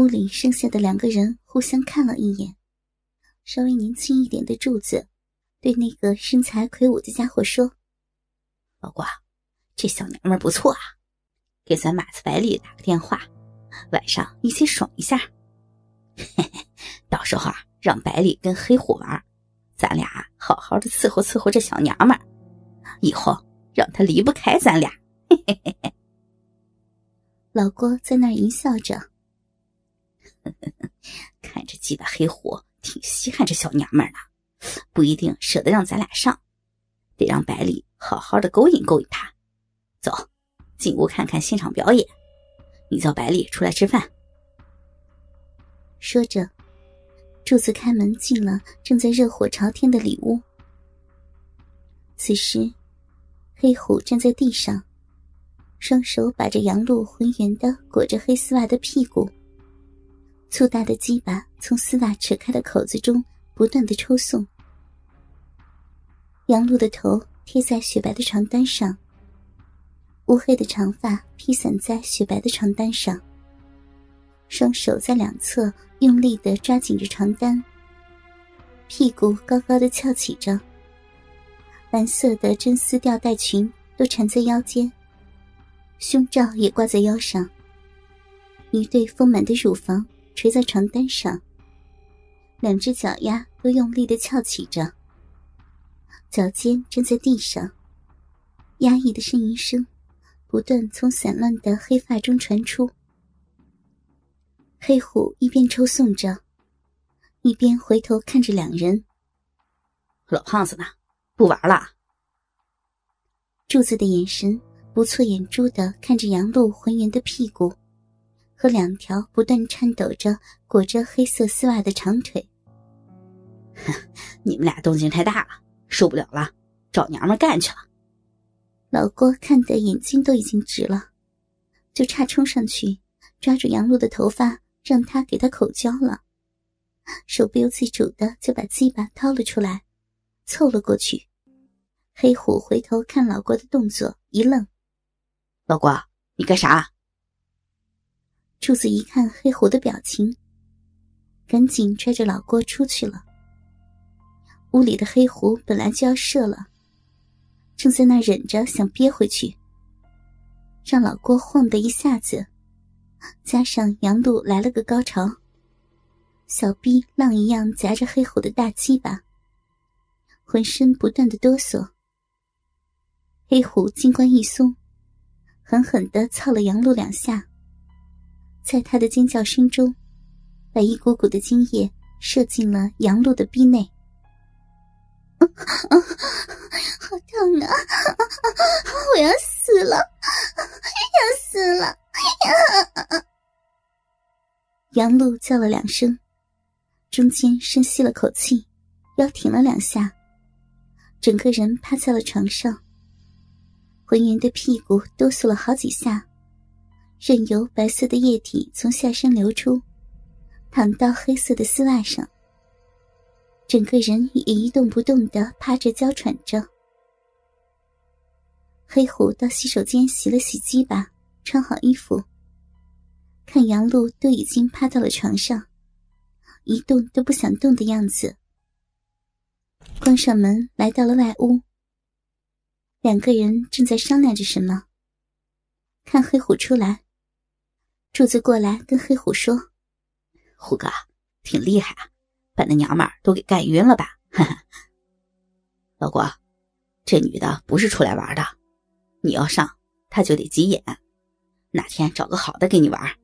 屋里剩下的两个人互相看了一眼，稍微年轻一点的柱子对那个身材魁梧的家伙说：“老瓜，这小娘们不错啊，给咱马子百里打个电话，晚上一起爽一下。嘿嘿，到时候啊，让百里跟黑虎玩，咱俩好好的伺候伺候这小娘们，以后让她离不开咱俩。”嘿嘿嘿嘿。老郭在那儿淫笑着，看着鸡巴黑虎挺稀罕这小娘们儿的，不一定舍得让咱俩上，得让百里好好的勾引勾引他。走，进屋看看现场表演。你叫百里出来吃饭。说着，柱子开门进了正在热火朝天的里屋。此时，黑虎站在地上。双手把着杨露浑圆的裹着黑丝袜的屁股，粗大的鸡巴从丝袜扯开的口子中不断的抽送。杨露的头贴在雪白的床单上，乌黑的长发披散在雪白的床单上，双手在两侧用力的抓紧着床单，屁股高高的翘起着，蓝色的真丝吊带裙都缠在腰间。胸罩也挂在腰上，一对丰满的乳房垂在床单上，两只脚丫都用力的翘起着，脚尖站在地上，压抑的呻吟声不断从散乱的黑发中传出。黑虎一边抽送着，一边回头看着两人。老胖子呢？不玩了？柱子的眼神。不错眼珠的看着杨露浑圆的屁股，和两条不断颤抖着裹着黑色丝袜的长腿。你们俩动静太大了，受不了了，找娘们干去了。老郭看的眼睛都已经直了，就差冲上去抓住杨璐的头发，让她给他口交了，手不由自主的就把鸡巴掏了出来，凑了过去。黑虎回头看老郭的动作，一愣。老郭，你干啥？柱子一看黑虎的表情，赶紧拽着老郭出去了。屋里的黑虎本来就要射了，正在那忍着想憋回去，让老郭晃的一下子，加上杨露来了个高潮，小臂浪一样夹着黑虎的大鸡巴，浑身不断的哆嗦。黑虎金冠一松。狠狠的操了杨露两下，在他的尖叫声中，把一股股的精液射进了杨露的逼内。好痛啊！我要死了，要死了！杨露叫了两声，中间深吸了口气，腰挺了两下，整个人趴在了床上。浑圆的屁股哆嗦了好几下，任由白色的液体从下身流出，淌到黑色的丝袜上。整个人也一动不动的趴着娇喘着。黑虎到洗手间洗了洗鸡巴，穿好衣服，看杨露都已经趴到了床上，一动都不想动的样子，关上门来到了外屋。两个人正在商量着什么。看黑虎出来，柱子过来跟黑虎说：“虎哥，挺厉害啊，把那娘们都给干晕了吧？”哈哈。老郭，这女的不是出来玩的，你要上，她就得急眼。哪天找个好的给你玩。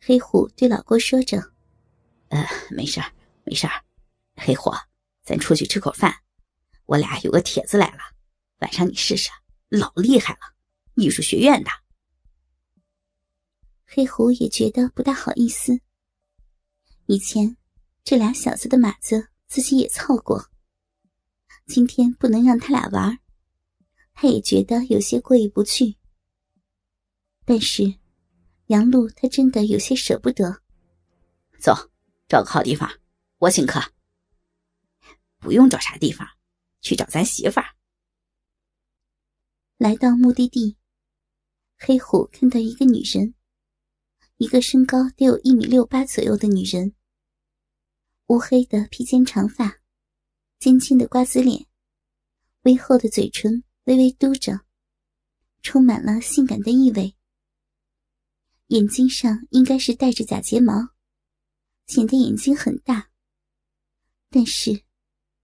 黑虎对老郭说着：“呃，没事没事黑虎，咱出去吃口饭。”我俩有个帖子来了，晚上你试试，老厉害了，艺术学院的。黑虎也觉得不大好意思。以前这俩小子的马子自己也操过，今天不能让他俩玩，他也觉得有些过意不去。但是杨露他真的有些舍不得。走，找个好地方，我请客。不用找啥地方。去找咱媳妇儿。来到目的地，黑虎看到一个女人，一个身高得有一米六八左右的女人，乌黑的披肩长发，尖尖的瓜子脸，微厚的嘴唇微微嘟着，充满了性感的意味。眼睛上应该是戴着假睫毛，显得眼睛很大。但是，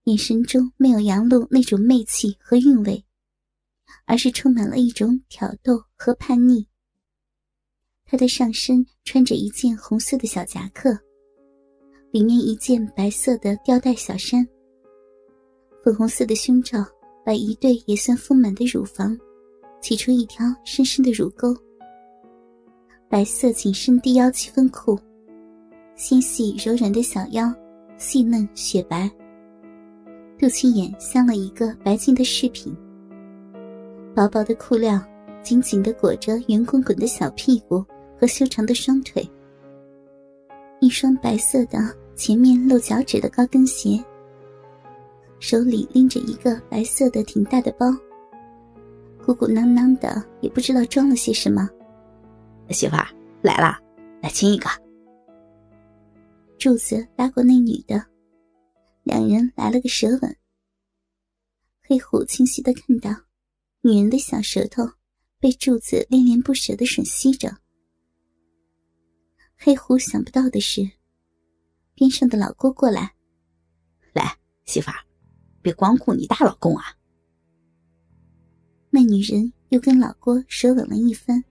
眼神中没有杨露那种媚气和韵味，而是充满了一种挑逗和叛逆。她的上身穿着一件红色的小夹克，里面一件白色的吊带小衫。粉红色的胸罩把一对也算丰满的乳房挤出一条深深的乳沟。白色紧身低腰七分裤，纤细柔软的小腰，细嫩雪白。肚脐眼镶了一个白净的饰品。薄薄的裤料紧紧的裹着圆滚滚的小屁股。和修长的双腿，一双白色的前面露脚趾的高跟鞋，手里拎着一个白色的挺大的包，鼓鼓囊囊的，也不知道装了些什么。媳妇儿来啦，来亲一个。柱子拉过那女的，两人来了个舌吻。黑虎清晰的看到，女人的小舌头被柱子恋恋不舍的吮吸着。黑虎想不到的是，边上的老郭过来，来，媳妇儿，别光顾你大老公啊。那女人又跟老郭舌吻了一番，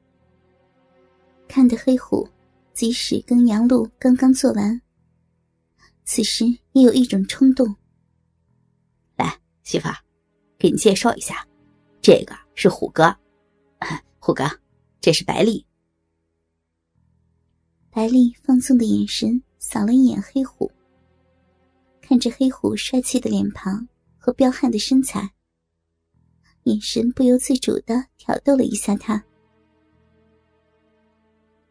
看得黑虎即使跟杨璐刚刚做完，此时也有一种冲动。来，媳妇儿，给你介绍一下，这个是虎哥，虎哥，这是白丽。白丽放纵的眼神扫了一眼黑虎，看着黑虎帅气的脸庞和彪悍的身材，眼神不由自主的挑逗了一下他。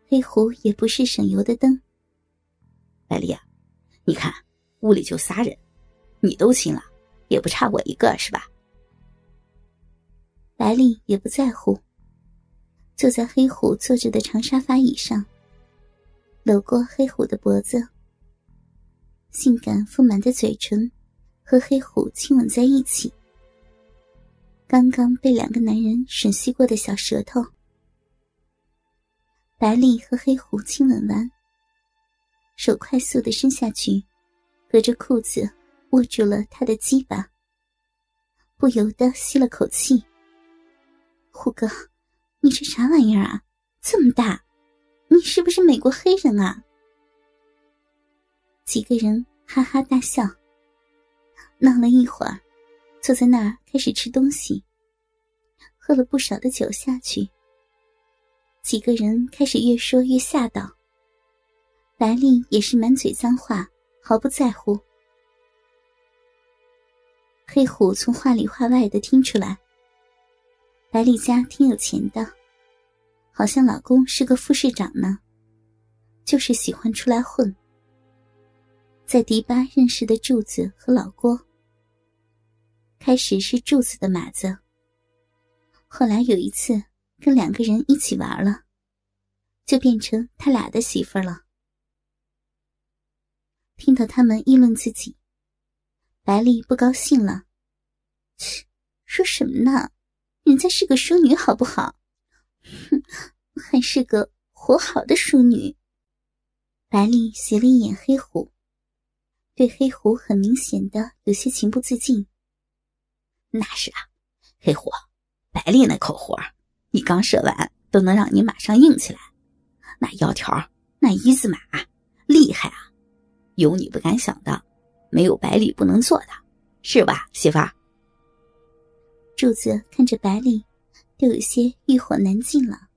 黑虎也不是省油的灯。白丽啊，你看屋里就仨人，你都亲了，也不差我一个是吧？白丽也不在乎，坐在黑虎坐着的长沙发椅上。搂过黑虎的脖子，性感丰满的嘴唇和黑虎亲吻在一起。刚刚被两个男人吮吸过的小舌头，白丽和黑虎亲吻完，手快速的伸下去，隔着裤子握住了他的鸡巴，不由得吸了口气：“虎哥，你这啥玩意儿啊？这么大！”你是不是美国黑人啊？几个人哈哈大笑，闹了一会儿，坐在那儿开始吃东西，喝了不少的酒下去。几个人开始越说越吓到，白丽也是满嘴脏话，毫不在乎。黑虎从话里话外的听出来，白丽家挺有钱的。好像老公是个副市长呢，就是喜欢出来混。在迪巴认识的柱子和老郭，开始是柱子的马子，后来有一次跟两个人一起玩了，就变成他俩的媳妇了。听到他们议论自己，白丽不高兴了：“，说什么呢？人家是个淑女，好不好？”哼，还是个活好的淑女。白丽斜了一眼黑虎，对黑虎很明显的有些情不自禁。那是啊，黑虎，白丽那口活你刚射完都能让你马上硬起来，那腰条，那一字马，厉害啊！有你不敢想的，没有白丽不能做的，是吧，媳妇儿？柱子看着白丽。都有些欲火难禁了。